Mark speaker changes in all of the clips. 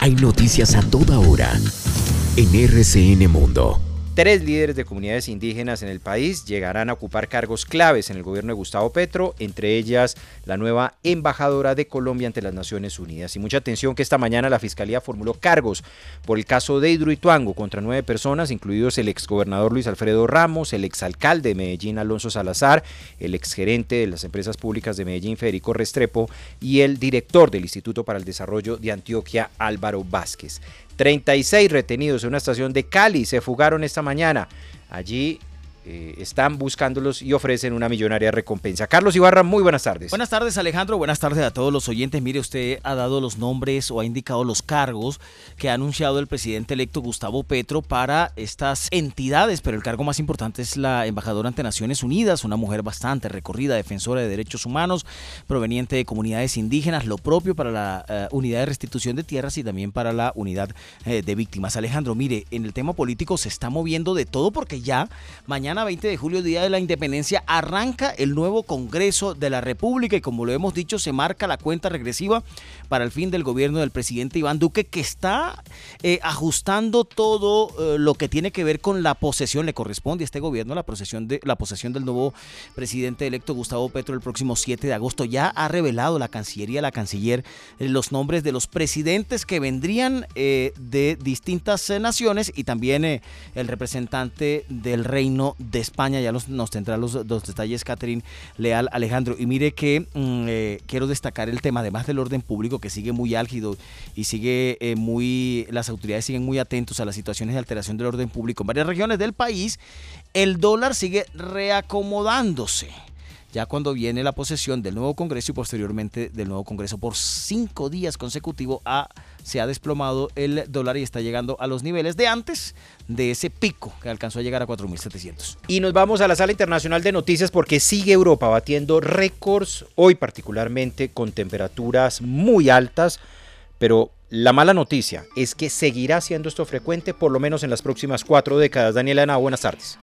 Speaker 1: Hay noticias a toda hora en RCN Mundo.
Speaker 2: Tres líderes de comunidades indígenas en el país llegarán a ocupar cargos claves en el gobierno de Gustavo Petro, entre ellas la nueva embajadora de Colombia ante las Naciones Unidas. Y mucha atención que esta mañana la Fiscalía formuló cargos por el caso de Hidroituango contra nueve personas, incluidos el exgobernador Luis Alfredo Ramos, el exalcalde de Medellín Alonso Salazar, el exgerente de las empresas públicas de Medellín Federico Restrepo y el director del Instituto para el Desarrollo de Antioquia Álvaro Vázquez. 36 retenidos en una estación de Cali se fugaron esta mañana. Allí eh, están buscándolos y ofrecen una millonaria recompensa. Carlos Ibarra, muy buenas tardes.
Speaker 3: Buenas tardes Alejandro, buenas tardes a todos los oyentes. Mire, usted ha dado los nombres o ha indicado los cargos que ha anunciado el presidente electo Gustavo Petro para estas entidades, pero el cargo más importante es la embajadora ante Naciones Unidas, una mujer bastante recorrida, defensora de derechos humanos, proveniente de comunidades indígenas, lo propio para la uh, unidad de restitución de tierras y también para la unidad eh, de víctimas. Alejandro, mire, en el tema político se está moviendo de todo porque ya mañana 20 de julio, Día de la Independencia, arranca el nuevo Congreso de la República y como lo hemos dicho, se marca la cuenta regresiva para el fin del gobierno del presidente Iván Duque, que está eh, ajustando todo eh, lo que tiene que ver con la posesión, le corresponde a este gobierno la posesión, de, la posesión del nuevo presidente electo Gustavo Petro el próximo 7 de agosto. Ya ha revelado la Cancillería, la Canciller, eh, los nombres de los presidentes que vendrían de distintas naciones y también el representante del reino de España. Ya nos, nos tendrá los, los, detalles Catherine Leal Alejandro. Y mire que mm, eh, quiero destacar el tema, además del orden público, que sigue muy álgido y sigue eh, muy, las autoridades siguen muy atentos a las situaciones de alteración del orden público en varias regiones del país. El dólar sigue reacomodándose ya cuando viene la posesión del nuevo Congreso y posteriormente del nuevo Congreso por cinco días consecutivos se ha desplomado el dólar y está llegando a los niveles de antes de ese pico que alcanzó a llegar a 4.700.
Speaker 2: Y nos vamos a la sala internacional de noticias porque sigue Europa batiendo récords, hoy particularmente con temperaturas muy altas, pero la mala noticia es que seguirá siendo esto frecuente por lo menos en las próximas cuatro décadas. Daniela Ana, buenas tardes.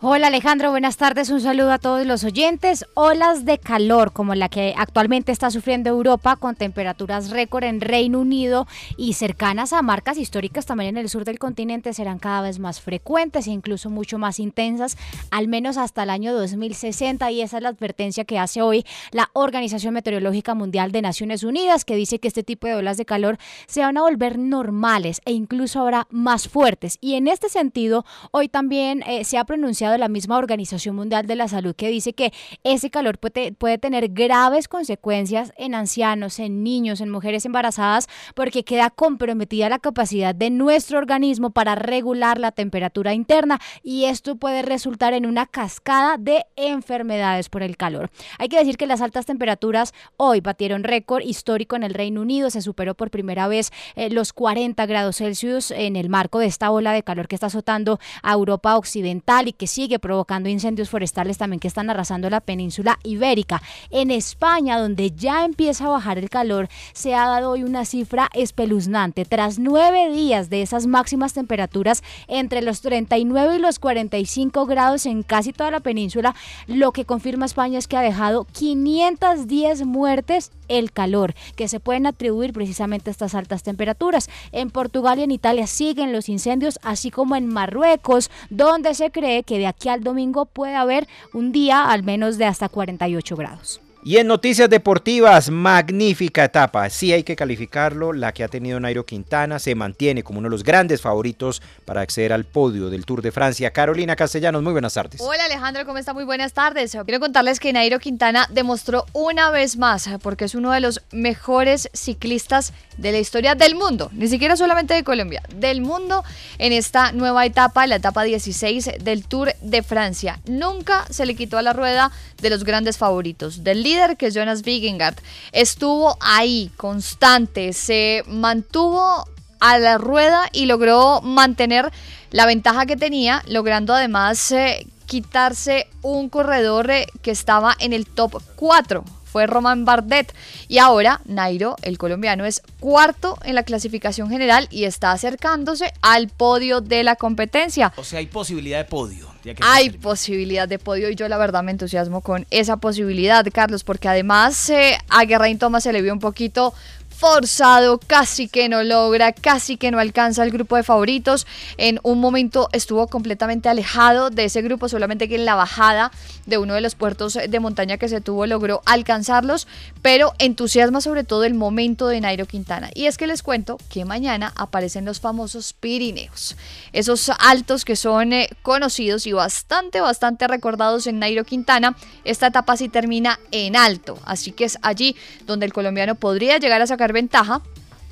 Speaker 4: Hola Alejandro, buenas tardes, un saludo a todos los oyentes. Olas de calor como la que actualmente está sufriendo Europa con temperaturas récord en Reino Unido y cercanas a marcas históricas también en el sur del continente serán cada vez más frecuentes e incluso mucho más intensas, al menos hasta el año 2060 y esa es la advertencia que hace hoy la Organización Meteorológica Mundial de Naciones Unidas que dice que este tipo de olas de calor se van a volver normales e incluso ahora más fuertes. Y en este sentido hoy también eh, se ha pronunciado de la misma Organización Mundial de la Salud que dice que ese calor puede, puede tener graves consecuencias en ancianos, en niños, en mujeres embarazadas, porque queda comprometida la capacidad de nuestro organismo para regular la temperatura interna y esto puede resultar en una cascada de enfermedades por el calor. Hay que decir que las altas temperaturas hoy batieron récord histórico en el Reino Unido, se superó por primera vez eh, los 40 grados Celsius en el marco de esta ola de calor que está azotando a Europa Occidental y que sigue provocando incendios forestales también que están arrasando la península ibérica. En España, donde ya empieza a bajar el calor, se ha dado hoy una cifra espeluznante. Tras nueve días de esas máximas temperaturas entre los 39 y los 45 grados en casi toda la península, lo que confirma España es que ha dejado 510 muertes el calor, que se pueden atribuir precisamente a estas altas temperaturas. En Portugal y en Italia siguen los incendios, así como en Marruecos, donde se cree que de aquí al domingo puede haber un día al menos de hasta 48 grados.
Speaker 2: Y en noticias deportivas, magnífica etapa, sí hay que calificarlo, la que ha tenido Nairo Quintana, se mantiene como uno de los grandes favoritos para acceder al podio del Tour de Francia. Carolina Castellanos, muy buenas tardes.
Speaker 5: Hola Alejandro, ¿cómo está? Muy buenas tardes. Quiero contarles que Nairo Quintana demostró una vez más, porque es uno de los mejores ciclistas de la historia del mundo, ni siquiera solamente de Colombia, del mundo en esta nueva etapa, la etapa 16 del Tour de Francia. Nunca se le quitó a la rueda de los grandes favoritos, del líder que es Jonas Vingegaard. Estuvo ahí, constante, se mantuvo a la rueda y logró mantener la ventaja que tenía, logrando además eh, quitarse un corredor eh, que estaba en el top 4 fue Roman Bardet. Y ahora Nairo, el colombiano, es cuarto en la clasificación general y está acercándose al podio de la competencia.
Speaker 3: O sea, hay posibilidad de podio.
Speaker 5: Hay posibilidad de podio y yo la verdad me entusiasmo con esa posibilidad, Carlos, porque además eh, a Geraint Thomas se le vio un poquito forzado, casi que no logra, casi que no alcanza el grupo de favoritos. En un momento estuvo completamente alejado de ese grupo, solamente que en la bajada de uno de los puertos de montaña que se tuvo logró alcanzarlos, pero entusiasma sobre todo el momento de Nairo Quintana. Y es que les cuento que mañana aparecen los famosos Pirineos, esos altos que son eh, conocidos y bastante, bastante recordados en Nairo Quintana. Esta etapa sí termina en alto, así que es allí donde el colombiano podría llegar a ventaja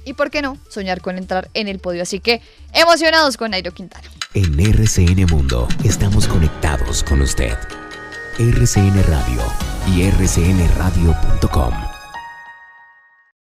Speaker 5: y, ¿por qué no?, soñar con entrar en el podio. Así que emocionados con Nairo Quintana.
Speaker 1: En RCN Mundo estamos conectados con usted. RCN Radio y rcnradio.com.